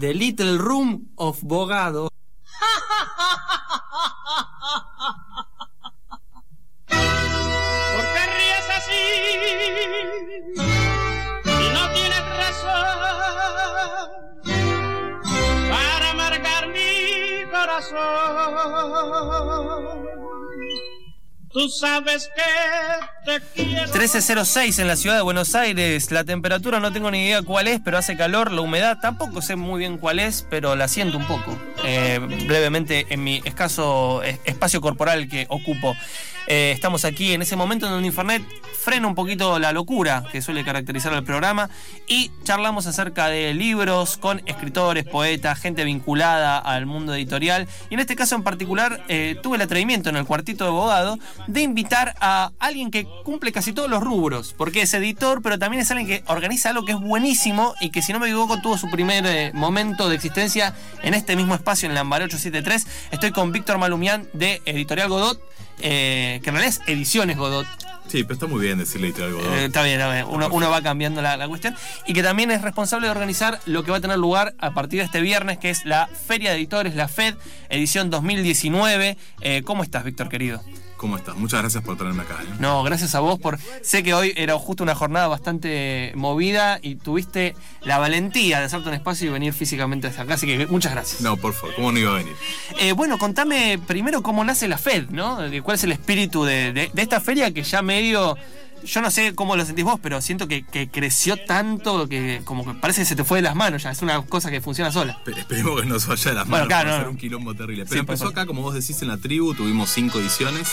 The Little Room of Bogado. ¿Por qué ríes así? Si no tienes razón para amargar mi corazón. Tú sabes que. 1306 en la ciudad de Buenos Aires. La temperatura no tengo ni idea cuál es, pero hace calor. La humedad tampoco sé muy bien cuál es, pero la siento un poco. eh, brevemente en mi escaso es- espacio corporal que ocupo. Eh, estamos aquí en ese momento en donde Infernet frena un poquito la locura que suele caracterizar el programa y charlamos acerca de libros con escritores, poetas, gente vinculada al mundo editorial. Y en este caso en particular eh, tuve el atrevimiento en el cuartito de abogado de invitar a alguien que cumple casi todos los rubros, porque es editor, pero también es alguien que organiza algo que es buenísimo y que si no me equivoco tuvo su primer eh, momento de existencia en este mismo espacio en Lambaré 873. Estoy con Víctor Malumián de Editorial Godot, eh, que en realidad es Ediciones Godot. Sí, pero está muy bien decirle editorial Godot. Eh, está bien, está bien. Uno, uno va cambiando la, la cuestión. Y que también es responsable de organizar lo que va a tener lugar a partir de este viernes, que es la Feria de Editores, la FED, edición 2019. Eh, ¿Cómo estás, Víctor, querido? ¿Cómo estás? Muchas gracias por traerme acá. ¿eh? No, gracias a vos por. Sé que hoy era justo una jornada bastante movida y tuviste la valentía de hacerte un espacio y venir físicamente hasta acá, así que muchas gracias. No, por favor, ¿cómo no iba a venir? Eh, bueno, contame primero cómo nace la FED, ¿no? ¿Cuál es el espíritu de, de- de esta feria que ya medio. Yo no sé cómo lo sentís vos, pero siento que, que creció tanto que como que parece que se te fue de las manos ya. Es una cosa que funciona sola. Pero esperemos que no se vaya de las Bueno, manos claro, para no, hacer no. un quilombo terrible. Pero empezó acá, como vos decís, en la tribu, tuvimos cinco ediciones.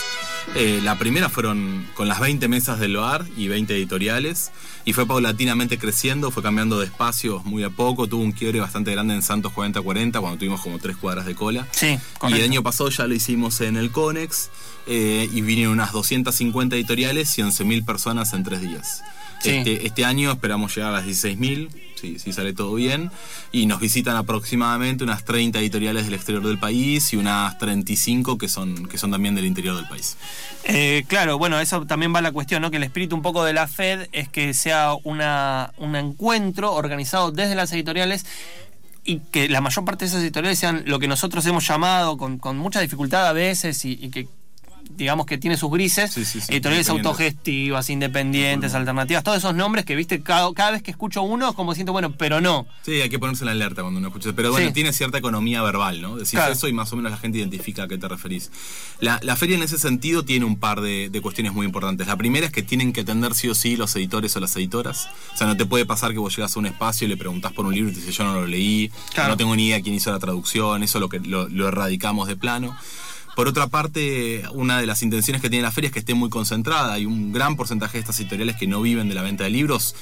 Eh, la primera fueron con las 20 mesas del bar y 20 editoriales. Y fue paulatinamente creciendo, fue cambiando de espacios muy a poco. Tuvo un quiebre bastante grande en Santos 40-40, cuando tuvimos como tres cuadras de cola. Sí, Y el año pasado ya lo hicimos en el Conex eh, y vinieron unas 250 editoriales y 11.000 personas en tres días. Sí. Este, este año esperamos llegar a las 16.000, si, si sale todo bien, y nos visitan aproximadamente unas 30 editoriales del exterior del país y unas 35 que son, que son también del interior del país. Eh, claro, bueno, eso también va la cuestión, ¿no? Que el espíritu un poco de la FED es que sea una, un encuentro organizado desde las editoriales y que la mayor parte de esas editoriales sean lo que nosotros hemos llamado con, con mucha dificultad a veces y, y que digamos que tiene sus grises, Sí, sí, sí, editoriales independientes. autogestivas, independientes, alternativas, todos esos nombres que, viste, cada, cada vez que escucho uno, como siento, bueno, pero no. Sí, hay que ponerse en la alerta cuando uno escucha. Pero bueno, tiene cierta economía verbal, ¿no? Decís Claro. eso y más o menos la gente identifica a qué te referís. La, la feria en ese sentido tiene un par de, de cuestiones muy importantes. La primera es que tienen que atender sí o sí los editores o las editoras. O sea, no te puede pasar que vos llegas a un espacio y le preguntás por un libro y te dice yo no lo leí, Claro. no tengo ni idea quién hizo la traducción, eso lo que lo, lo erradicamos de plano. Por otra parte, una de las intenciones que tiene la feria es que esté muy concentrada. Hay un gran porcentaje de estas editoriales que no viven de la venta de libros.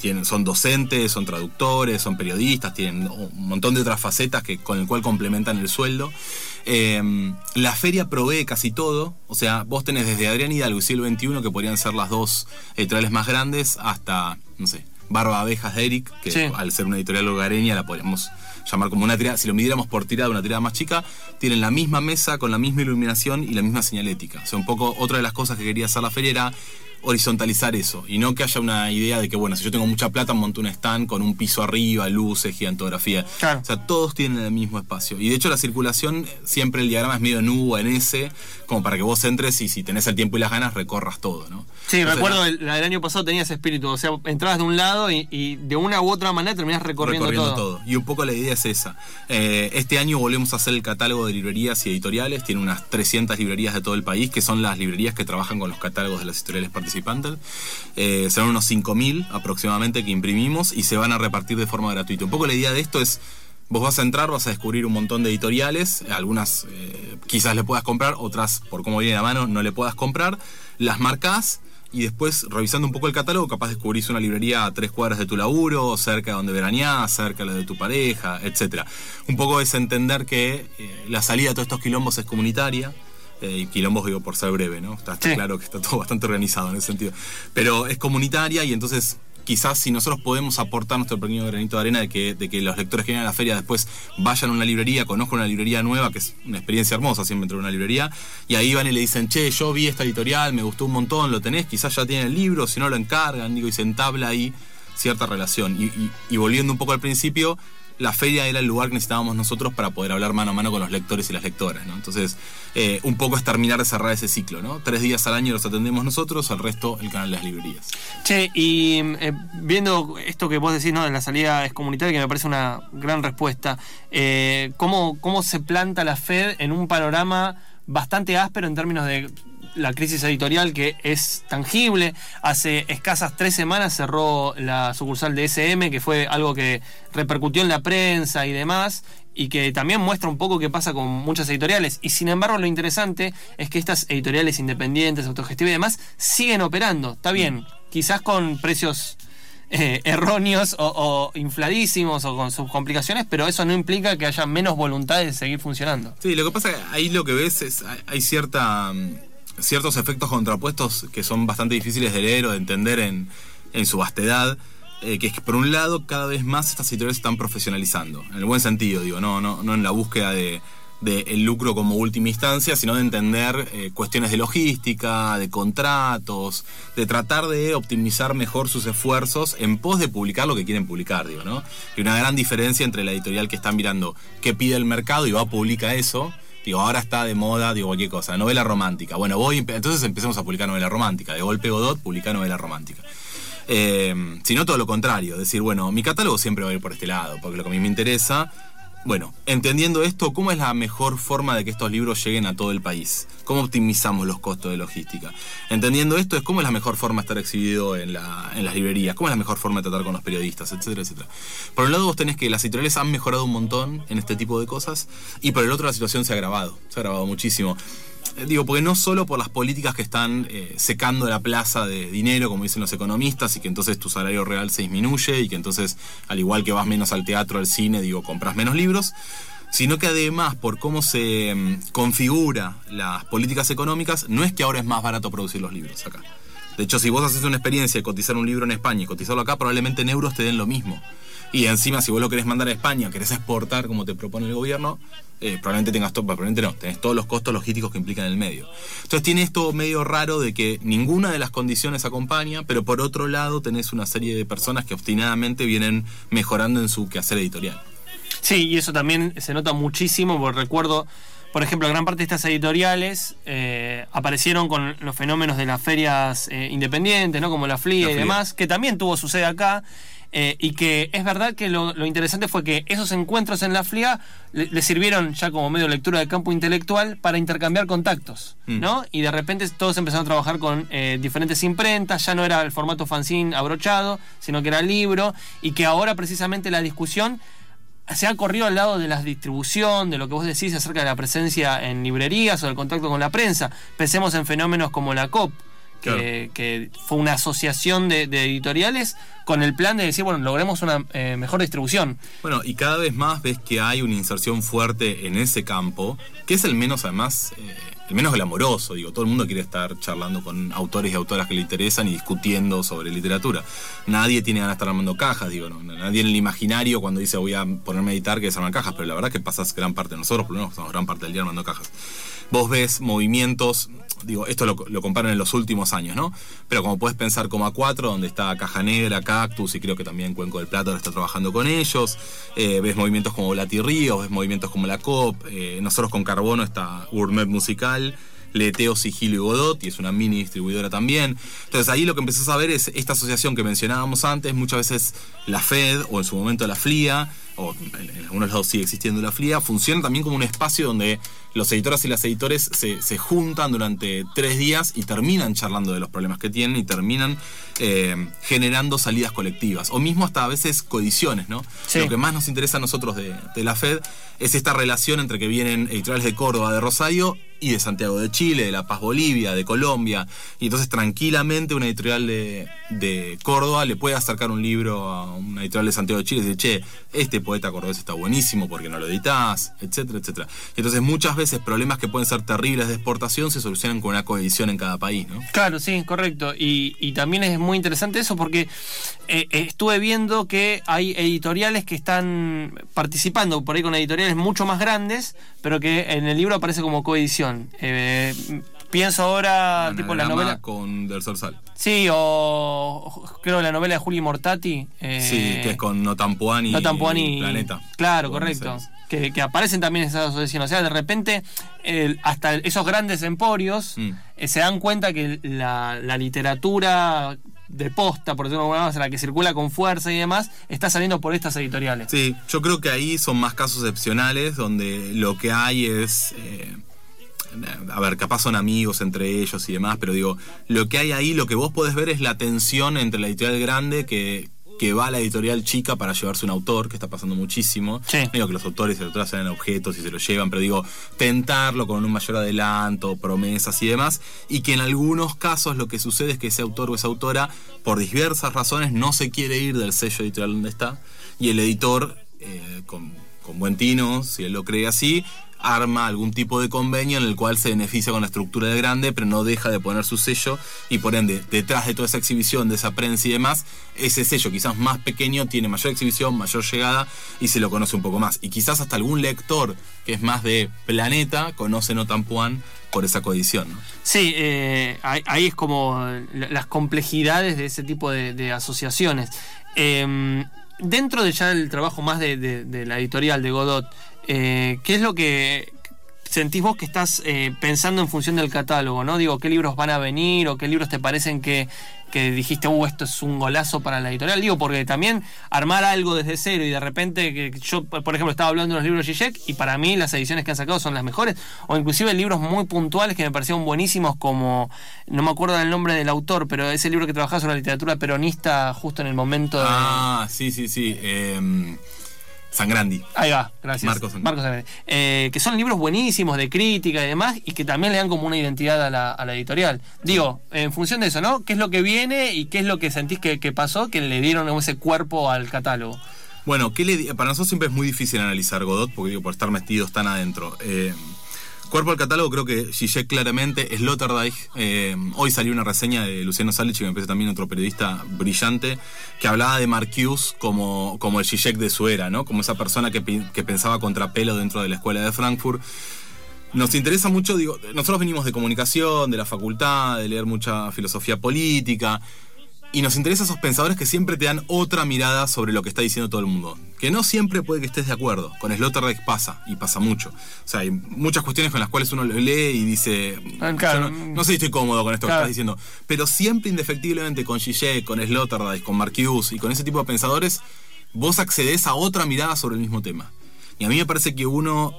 Tienen, son docentes, son traductores, son periodistas, tienen un montón de otras facetas que, con el cual complementan el sueldo. Eh, la feria provee casi todo. O sea, vos tenés desde Adrián Hidalgo y Siglo XXI, que podrían ser las dos editoriales más grandes, hasta, no sé, Barba Abejas de Eric, que Sí. al ser una editorial hogareña la podríamos llamar como una tirada, si lo midiéramos por tirada, una tirada más chica, tienen la misma mesa con la misma iluminación y la misma señalética. O sea, un poco otra de las cosas que quería hacer la feria era horizontalizar eso y no que haya una idea de que, bueno, si yo tengo mucha plata, monto un stand con un piso arriba, luces, gigantografía. Claro. O sea, todos tienen el mismo espacio. Y de hecho la circulación, siempre el diagrama es medio en U o en S, como para que vos entres y si tenés el tiempo y las ganas, recorras todo, ¿no? Sí, Entonces, recuerdo el, la del año pasado tenía ese espíritu, o sea, entrabas de un lado y, y de una u otra manera terminás recorriendo, recorriendo todo. todo. Y un poco la idea es esa. Eh, este año volvemos a hacer el catálogo de librerías y editoriales. Tiene unas 300 librerías de todo el país, que son las librerías que trabajan con los catálogos de las editoriales participantes. Eh, serán unos 5.000 aproximadamente que imprimimos y se van a repartir de forma gratuita. Un poco la idea de esto es... Vos vas a entrar, vas a descubrir un montón de editoriales, algunas eh, quizás le puedas comprar, otras por cómo viene la mano no le puedas comprar, las marcás y después revisando un poco el catálogo, capaz descubrís una librería a tres cuadras de tu laburo, cerca de donde veraneás, cerca de la de tu pareja, etc. Un poco es entender que eh, la salida de todos estos quilombos es comunitaria. Eh, y quilombos digo por ser breve, ¿no? Está, está Sí. claro que está todo bastante organizado en ese sentido. Pero es comunitaria y entonces quizás si nosotros podemos aportar nuestro pequeño granito de arena de que, de que los lectores que vienen a la feria después vayan a una librería, conozcan una librería nueva, que es una experiencia hermosa siempre entrar a una librería, y ahí van y le dicen, che, yo vi esta editorial, me gustó un montón, lo tenés, quizás ya tienen el libro, si no lo encargan, digo, y se entabla ahí cierta relación. Y, y- y volviendo un poco al principio, la feria era el lugar que necesitábamos nosotros para poder hablar mano a mano con los lectores y las lectoras, ¿no? Entonces, eh, un poco es terminar de cerrar ese ciclo, ¿no? Tres días al año los atendemos nosotros, el resto el canal de las librerías. Che, y eh, viendo esto que vos decís, ¿no? De la salida es comunitaria, que me parece una gran respuesta, eh, ¿cómo, ¿cómo se planta la Fed en un panorama bastante áspero en términos de la crisis editorial que es tangible? Hace escasas tres semanas cerró la sucursal de SM, que fue algo que repercutió en la prensa y demás, y que también muestra un poco qué pasa con muchas editoriales. Y sin embargo, lo interesante es que estas editoriales independientes, autogestivas y demás, siguen operando. Está bien, quizás con precios eh, erróneos o, infladísimos o con sus complicaciones, pero eso no implica que haya menos voluntad de seguir funcionando. Sí, lo que pasa es que ahí lo que ves es hay- hay cierta mm, ciertos efectos contrapuestos que son bastante difíciles de leer o de entender en, en su vastedad. eh, que es que por un lado cada vez más estas editoriales están profesionalizando, en el buen sentido, digo, no, no, no en la búsqueda de, de el lucro como última instancia, sino de entender eh, cuestiones de logística, de contratos, de tratar de optimizar mejor sus esfuerzos en pos de publicar lo que quieren publicar, digo, ¿no? Y una gran diferencia entre la editorial que está mirando qué pide el mercado y va a publicar eso. Digo, ahora está de moda, digo, cualquier cosa, novela romántica. Bueno, voy, entonces empecemos a publicar novela romántica. De golpe Godot, publicar novela romántica. Eh, sino todo lo contrario, decir, bueno, mi catálogo siempre va a ir por este lado, porque lo que a mí me interesa. Bueno, entendiendo esto, ¿cómo es la mejor forma de que estos libros lleguen a todo el país? ¿Cómo optimizamos los costos de logística? Entendiendo esto, es cómo es la mejor forma de estar exhibido en, la- en las librerías, cómo es la mejor forma de tratar con los periodistas, etcétera, etcétera. Por un lado, vos tenés que las editoriales han mejorado un montón en este tipo de cosas, y por el otro, la situación se ha agravado, se ha agravado muchísimo. Eh, Digo, porque no solo por las políticas que están eh, secando la plaza de dinero, como dicen los economistas, y que entonces tu salario real se disminuye, y que entonces, al igual que vas menos al teatro, al cine, digo, compras menos libros, sino que además, por cómo se mm, configura las políticas económicas, no es que ahora es más barato producir los libros acá. De hecho, si vos haces una experiencia de cotizar un libro en España y cotizarlo acá, probablemente en euros te den lo mismo. Y encima, si vos lo querés mandar a España, querés exportar como te propone el gobierno, eh, probablemente tengas todo, probablemente no, tenés todos los costos logísticos que implican el medio. Entonces tiene esto medio raro de que ninguna de las condiciones acompaña, pero por otro lado tenés una serie de personas que obstinadamente vienen mejorando en su quehacer editorial. Sí, y eso también se nota muchísimo, porque recuerdo, por ejemplo, gran parte de estas editoriales eh, aparecieron con los fenómenos de las ferias eh, independientes, ¿no? Como la FLIA La y FLIA. demás, que también tuvo su sede acá. Eh, y que es verdad que lo, lo interesante fue que esos encuentros en la FLIA le, le sirvieron ya como medio de lectura de campo intelectual para intercambiar contactos, Mm. ¿no? Y de repente todos empezaron a trabajar con eh, diferentes imprentas, ya no era el formato fanzine abrochado, sino que era libro, y que ahora precisamente la discusión se ha corrido al lado de la distribución, de lo que vos decís acerca de la presencia en librerías o del contacto con la prensa. Pensemos en fenómenos como la COP, Claro. que fue una asociación de, de editoriales con el plan de decir, bueno, logremos una eh, mejor distribución. Bueno, y cada vez más ves que hay una inserción fuerte en ese campo, que es el menos, además, eh, el menos glamoroso. Digo, todo el mundo quiere estar charlando con autores y autoras que le interesan y discutiendo sobre literatura. Nadie tiene ganas de estar armando cajas, digo, nadie en el imaginario cuando dice voy a ponerme a editar que desarmar cajas, pero la verdad que pasas gran parte de nosotros, por lo menos pasamos gran parte del día armando cajas. Vos ves movimientos, digo, esto lo, lo comparan en los últimos años, ¿no? Pero como puedes pensar como A4, donde está Caja Negra, Cactus, y creo que también Cuenco del Plata ahora está trabajando con ellos. Eh, ves movimientos como Blati Ríos, ves movimientos como la COP. eh, nosotros con Carbono está Gourmet Musical. Leteo, Sigilo y Godot, y es una mini distribuidora también. Entonces ahí lo que empezás a ver es esta asociación que mencionábamos antes, muchas veces la Fed o en su momento la FLIA, o en, en algunos lados sigue existiendo la FLIA, funciona también como un espacio donde los editoras y las editores se, se juntan durante tres días y terminan charlando de los problemas que tienen y terminan eh, generando salidas colectivas. O mismo hasta a veces coediciones, ¿no? Sí. Lo que más nos interesa a nosotros de, de la FED es esta relación entre que vienen editoriales de Córdoba, de Rosario y de Santiago de Chile, de La Paz Bolivia, de Colombia. Y entonces tranquilamente una editorial de, de Córdoba le puede acercar un libro a una editorial de Santiago de Chile y decir, che, este poeta cordobés está buenísimo porque no lo editas, etcétera, etcétera. Entonces muchas veces problemas que pueden ser terribles de exportación se solucionan con una coedición en cada país, ¿no? Claro, sí, correcto. Y, y también es muy interesante eso porque eh, eh, estuve viendo que hay editoriales que están participando por ahí con editoriales mucho más grandes, pero que en el libro aparece como coedición. Eh, pienso ahora, tipo la novela. con Del Sorsal. Sí, o creo la novela de Juli Mortati. eh, Sí, que es con Notampuan y, No Tampuan y Planeta. Claro, correcto. Que, que aparecen también esas asociaciones. O sea, de repente, hasta esos grandes emporios Mm. eh, se dan cuenta que la, la literatura de posta, por decirlo de alguna manera, la que circula con fuerza y demás, está saliendo por estas editoriales. Sí, yo creo que ahí son más casos excepcionales donde lo que hay es. eh, a ver, capaz son amigos entre ellos y demás, pero digo, lo que hay ahí, lo que vos podés ver es la tensión entre la editorial grande que, que va a la editorial chica para llevarse un autor, que está pasando muchísimo. Sí. Digo que los autores y autoras sean objetos y se lo llevan, pero digo, tentarlo con un mayor adelanto, promesas y demás, y que en algunos casos lo que sucede es que ese autor o esa autora, por diversas razones, no se quiere ir del sello editorial donde está, y el editor, eh, con, con buen tino, si él lo cree así, arma algún tipo de convenio en el cual se beneficia con la estructura de grande, pero no deja de poner su sello y por ende, detrás de toda esa exhibición, de esa prensa y demás, ese sello quizás más pequeño tiene mayor exhibición, mayor llegada y se lo conoce un poco más. Y quizás hasta algún lector que es más de planeta conoce No Tampuan por esa coedición. Sí, eh, ahí, es como la- las complejidades de ese tipo de, asociaciones. Eh, dentro de ya el trabajo más de la editorial de Godot, eh, ¿qué es lo que sentís vos que estás eh, pensando en función del catálogo? ¿no? Digo, ¿qué libros van a venir o qué libros te parecen que, que dijiste, uh, esto es un golazo para la editorial? Digo, porque también armar algo desde cero y de repente, que yo, por ejemplo, estaba hablando de los libros Zizek y para mí las ediciones que han sacado son las mejores, o inclusive libros muy puntuales que me parecieron buenísimos, como, no me acuerdo del nombre del autor, pero ese libro que trabajaba sobre la literatura peronista justo en el momento de... Ah, sí, sí, sí. eh, Sangrandi. Ahí va, gracias. Marcos Sangrandi. Sangrandi. Eh, que son libros buenísimos de crítica y demás, y que también le dan como una identidad a la, a la editorial. Digo, en función de eso, ¿no? ¿Qué es lo que viene y qué es lo que sentís que, que pasó que le dieron ese cuerpo al catálogo? Bueno, ¿qué le para nosotros siempre es muy difícil analizar Godot, porque digo, por estar metidos tan adentro. Eh, cuerpo al catálogo, creo que Zizek claramente, Sloterdijk. eh, hoy salió una reseña de Luciano Salich, que me parece también otro periodista brillante, que hablaba de Marcuse como, como el Zizek de su era, ¿no? Como esa persona que, que pensaba contrapelo dentro de la escuela de Frankfurt. Nos interesa mucho, digo, nosotros venimos de comunicación, de la facultad, de leer mucha filosofía política, y nos interesa esos pensadores que siempre te dan otra mirada sobre lo que está diciendo todo el mundo. Que no siempre puede que estés de acuerdo. Con Sloterdijk pasa, y pasa mucho. O sea, hay muchas cuestiones con las cuales uno lee y dice, Ah, claro. "Yo no, no sé si estoy cómodo con esto Claro. que estás diciendo. Pero siempre indefectiblemente con Zizek, con Sloterdijk, con Marcuse y con ese tipo de pensadores, vos accedes a otra mirada sobre el mismo tema. Y a mí me parece que uno,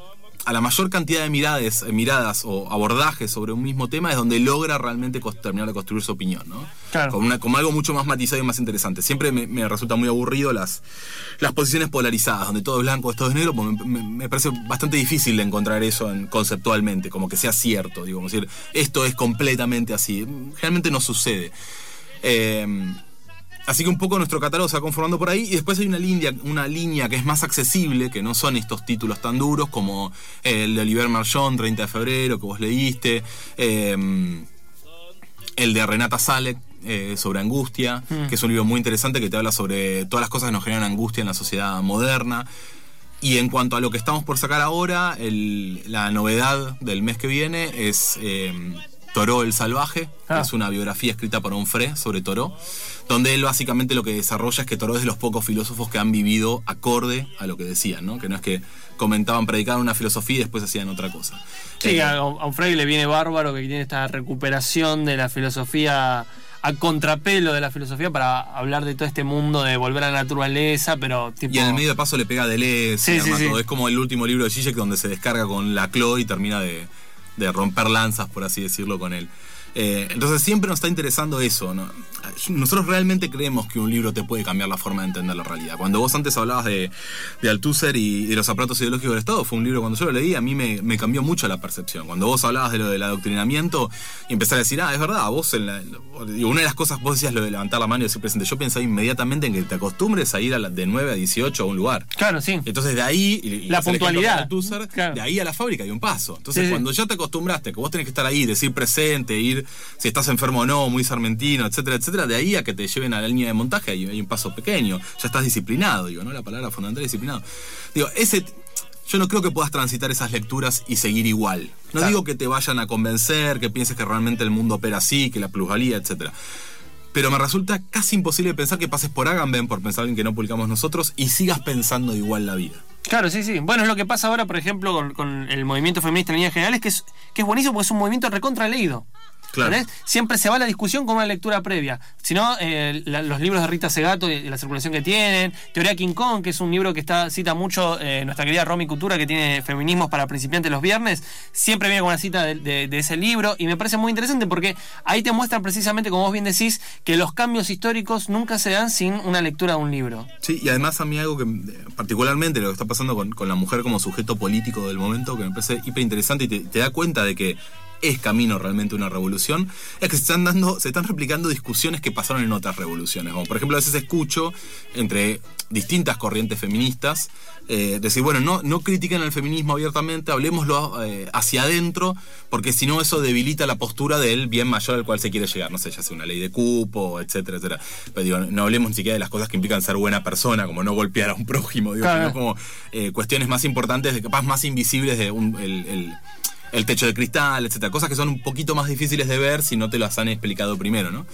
a la mayor cantidad de miradas, eh, miradas o abordajes sobre un mismo tema es donde logra realmente terminar de construir su opinión, ¿no? Claro. Con, una- con algo mucho más matizado y más interesante. Siempre me, me resulta muy aburrido las, las posiciones polarizadas, donde todo es blanco, todo es negro, porque me, me- me parece bastante difícil de encontrar eso en- conceptualmente, como que sea cierto, digo, como decir, esto es completamente así. Generalmente no sucede. Eh, Así que un poco nuestro catálogo se va conformando por ahí y después hay una línea, una línea que es más accesible, que no son estos títulos tan duros como el de Oliver Marchón, 30 de febrero, que vos leíste, eh, el de Renata Salek eh, sobre angustia, que es un libro muy interesante que te habla sobre todas las cosas que nos generan angustia en la sociedad moderna. Y en cuanto a lo que estamos por sacar ahora, el- la novedad del mes que viene es eh, Toró el Salvaje, que Ah. es una biografía escrita por Onfray sobre Toró, donde él básicamente lo que desarrolla es que Toró es de los pocos filósofos que han vivido acorde a lo que decían, ¿no? que no es que comentaban, predicaban una filosofía y después hacían otra cosa. Sí, Eh, a, Freire le viene bárbaro que tiene esta recuperación de la filosofía a contrapelo de la filosofía para hablar de todo este mundo de volver a la naturaleza, pero tipo. Y en el medio de paso le pega Deleuze, Sí, sí, sí. es como el último libro de Zizek donde se descarga con la Chloe y termina de, de romper lanzas, por así decirlo, con él. Eh, entonces siempre nos está interesando eso. ¿no? Nosotros realmente creemos que un libro te puede cambiar la forma de entender la realidad. Cuando vos antes hablabas de, de Althusser y de los aparatos ideológicos del Estado, fue un libro cuando yo lo leí, a mí me, me cambió mucho la percepción. Cuando vos hablabas de lo del adoctrinamiento y empezar a decir, ah, es verdad, vos en la- una de las cosas, vos decías lo de levantar la mano y decir presente, yo pensaba inmediatamente en que te acostumbres a ir a la- de 9 a 18 a un lugar. Claro, sí. Entonces de ahí, y- La puntualidad. Althusser, Claro. de ahí a la fábrica hay un paso. Entonces Sí, sí. cuando ya te acostumbraste, que vos tenés que estar ahí, decir presente, ir si estás enfermo o no, muy sarmentino, etcétera, etcétera, de ahí a que te lleven a la línea de montaje hay, hay un paso pequeño. Ya estás disciplinado, digo, ¿no? La palabra fundamental es disciplinado. Digo, ese... Yo no creo que puedas transitar esas lecturas y seguir igual. No Claro. digo que te vayan a convencer, que pienses que realmente el mundo opera así, que la plusvalía, etcétera. Pero me resulta casi imposible pensar que pases por Agamben, por pensar en que no publicamos nosotros, y sigas pensando igual la vida. Claro, sí, sí. Bueno, es lo que pasa ahora, por ejemplo, con, con el movimiento feminista en líneas generales, que es, que es buenísimo porque es un movimiento recontra leído. Claro. Siempre se va a la discusión con una lectura previa. Si no, eh, la- los libros de Rita Segato y la circulación que tienen, Teoría King Kong, que es un libro que está cita mucho eh, nuestra querida Romy Cultura, que tiene feminismos para principiantes los viernes, siempre viene con una cita de, de- de ese libro y me parece muy interesante porque ahí te muestra precisamente, como vos bien decís, que los cambios históricos nunca se dan sin una lectura de un libro. Sí, y además a mí algo que, particularmente lo que está pasando con, con la mujer como sujeto político del momento, que me parece hiper interesante y te, te da cuenta de que es camino realmente una revolución, es que se están dando, se están replicando discusiones que pasaron en otras revoluciones. Como por ejemplo, a veces escucho entre distintas corrientes feministas eh, decir, bueno, no, no critiquen el feminismo abiertamente, hablemoslo eh, hacia adentro, porque si no eso debilita la postura del bien mayor al cual se quiere llegar. No sé, ya sea una ley de cupo, etcétera, etcétera. Pero digo, no hablemos ni siquiera de las cosas que implican ser buena persona, como no golpear a un prójimo, digo, Claro. sino como eh, cuestiones más importantes, capaz más invisibles de un- el, el- el techo de cristal, etcétera. Cosas que son un poquito más difíciles de ver si no te las han explicado primero, ¿no?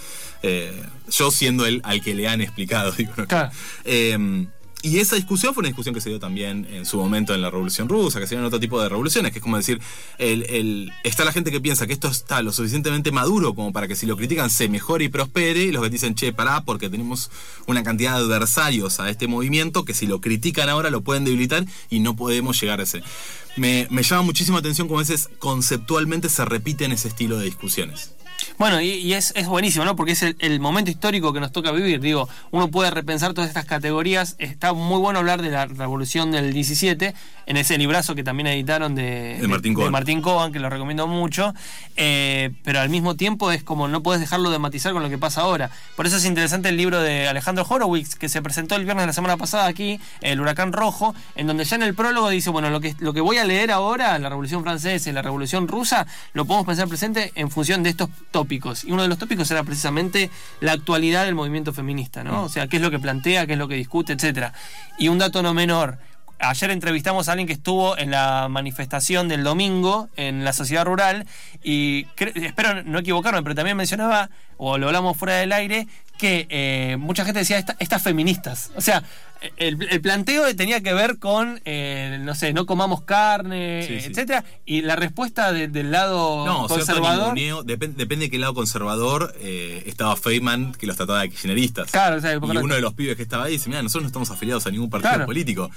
Eh, yo siendo el al que le han explicado, digo. ¿no? Claro. Eh, y esa discusión fue una discusión que se dio también en su momento en la Revolución Rusa, que se dio en otro tipo de revoluciones, que es como decir, el, el- está la gente que piensa que esto está lo suficientemente maduro como para que si lo critican se mejore y prospere, y los que dicen, che, pará, porque tenemos una cantidad de adversarios a este movimiento que si lo critican ahora lo pueden debilitar y no podemos llegar a ese. Me, me llama muchísimo la atención como a veces conceptualmente se repiten ese estilo de discusiones. Bueno, y, y es, es buenísimo, ¿no? Porque es el, el momento histórico que nos toca vivir. Digo, uno puede repensar todas estas categorías. Está muy bueno hablar de la revolución del 17 en ese librazo que también editaron de, De Martín Coban. Martín Coban, que lo recomiendo mucho. Eh, pero al mismo tiempo es como no puedes dejarlo de matizar con lo que pasa ahora. Por eso es interesante el libro de Alejandro Horowitz, que se presentó el viernes de la semana pasada aquí, El Huracán Rojo, en donde ya en el prólogo dice, bueno, lo que, lo que voy a leer ahora, la Revolución Francesa y la Revolución Rusa, lo podemos pensar presente en función de estos tópicos. Y uno de los tópicos era precisamente la actualidad del movimiento feminista, ¿no? O sea, qué es lo que plantea, qué es lo que discute, etcétera. Y un dato no menor. Ayer entrevistamos a alguien que estuvo en la manifestación del domingo en la sociedad rural y espero no equivocarme, pero también mencionaba, o lo hablamos fuera del aire, que eh, mucha gente decía "Esta- estas feministas. O sea, el, el planteo tenía que ver con, eh, no sé, no comamos carne, Sí, sí. etcétera, y la respuesta de- del lado No, conservador. ninguneo, depen- depende de qué lado conservador eh, estaba Feynman, que los trataba de kirchneristas. Claro, o sea, y uno de los pibes que estaba ahí dice, mira, nosotros no estamos afiliados a ningún partido Claro. político.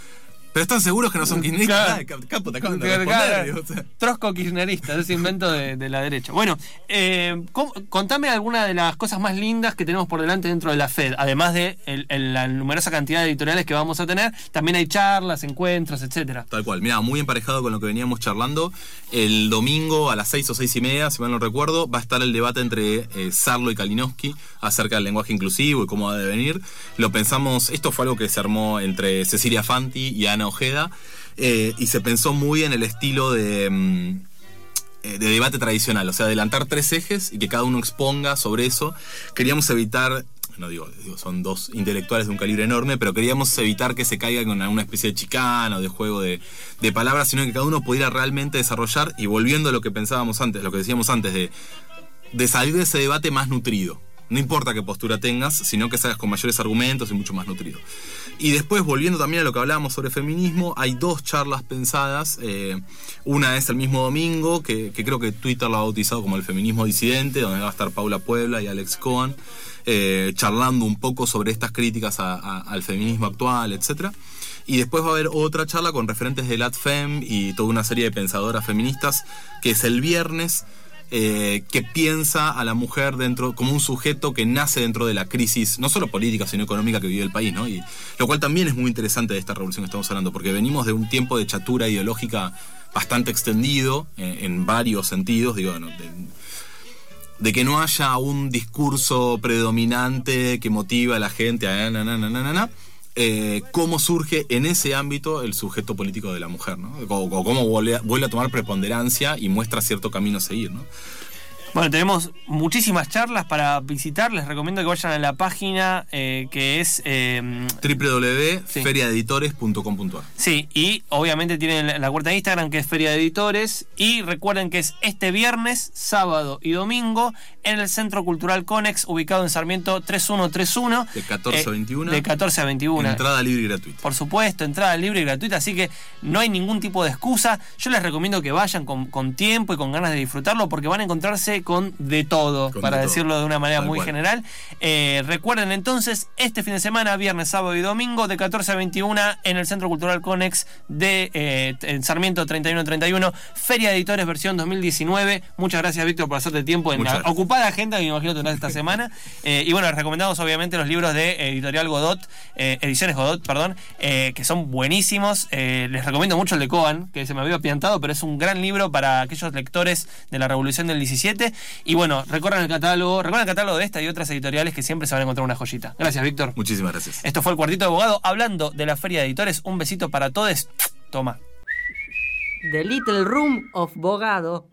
Pero están seguros que no son kirchneristas. Claro. Ah, cap- capo, te acaban de Claro, claro. o sea. Trosco kirchnerista, ese invento de, de la derecha. Bueno, eh, ¿cómo- contame alguna de las cosas más lindas que tenemos por delante dentro de la FED, además de el- el- la numerosa cantidad de editoriales que vamos a tener, también hay charlas, encuentros, etcétera. Tal cual, mira, muy emparejado con lo que veníamos charlando. El domingo a las seis o seis y media, si mal no recuerdo, va a estar el debate entre eh, Sarlo y Kalinowski acerca del lenguaje inclusivo y cómo ha de venir. Lo pensamos, esto fue algo que se armó entre Cecilia Fanti y Ana Ojeda, eh, y se pensó muy en el estilo de. mm, eh, de debate tradicional, o sea, adelantar tres ejes y que cada uno exponga sobre eso. Queríamos evitar, no digo, son dos intelectuales de un calibre enorme, pero queríamos evitar que se caiga con alguna especie de chicana o de juego de, palabras, sino que cada uno pudiera realmente desarrollar y volviendo a lo que pensábamos antes, lo que decíamos antes, de salir de ese debate más nutrido. No importa qué postura tengas, sino que salgas con mayores argumentos y mucho más nutrido. Y después, volviendo también a lo que hablábamos sobre feminismo, hay dos charlas pensadas. eh, una es el mismo domingo, que, creo que Twitter lo ha bautizado como el feminismo disidente, donde va a estar Paula Puebla y Alex Cohen, eh, charlando un poco sobre estas críticas al feminismo actual, etcétera. Y después va a haber otra charla con referentes de LATFEM y toda una serie de pensadoras feministas, que es el viernes, eh, que piensa a la mujer dentro como un sujeto que nace dentro de la crisis, no solo política, sino económica que vive el país, ¿no? Y, lo cual también es muy interesante de esta revolución que estamos hablando, porque venimos de un tiempo de chatura ideológica bastante extendido, eh, en varios sentidos, digo, no, de- que no haya un discurso predominante que motiva a la gente a na, na, eh, cómo surge en ese ámbito el sujeto político de la mujer, ¿no? O, o cómo vuelve, vuelve a tomar preponderancia y muestra cierto camino a seguir, ¿no? Bueno, tenemos muchísimas charlas para visitar. Les recomiendo que vayan a la página eh, que es. eh, www.feriaeditores.com.ar sí, y obviamente tienen la- cuenta de Instagram que es Feria de Editores. Y recuerden que es este viernes, sábado y domingo en el Centro Cultural Conex, ubicado en Sarmiento 3131. De 14 a eh, 21. De 14 a 21. Entrada libre y gratuita. Por supuesto, entrada libre y gratuita, así que no hay ningún tipo de excusa. Yo les recomiendo que vayan con, con tiempo y con ganas de disfrutarlo porque van a encontrarse con de todo, Con para de todo. decirlo de una manera Tal muy cual. general. Eh, recuerden entonces, este fin de semana, viernes, sábado y domingo, de 14 a 21, en el Centro Cultural Conex de eh, en Sarmiento 3131, Feria de Editores versión 2019. Muchas gracias, Víctor, por hacerte tiempo en Muchas la gracias. ocupada agenda que me imagino tendrás esta semana. Eh, y bueno, les recomendamos obviamente los libros de Editorial Godot, eh, Ediciones Godot, perdón, que son buenísimos. Les recomiendo mucho el de Coan, que se me había piantado, pero es un gran libro para aquellos lectores de la Revolución del 17. Y bueno, recorran el catálogo, recorran el catálogo de esta y otras editoriales que siempre se van a encontrar una joyita. Gracias, Víctor. Muchísimas gracias. Esto fue el Cuartito de Abogado hablando de la Feria de Editores. Un besito para todos. Toma. The Little Room of Bogado.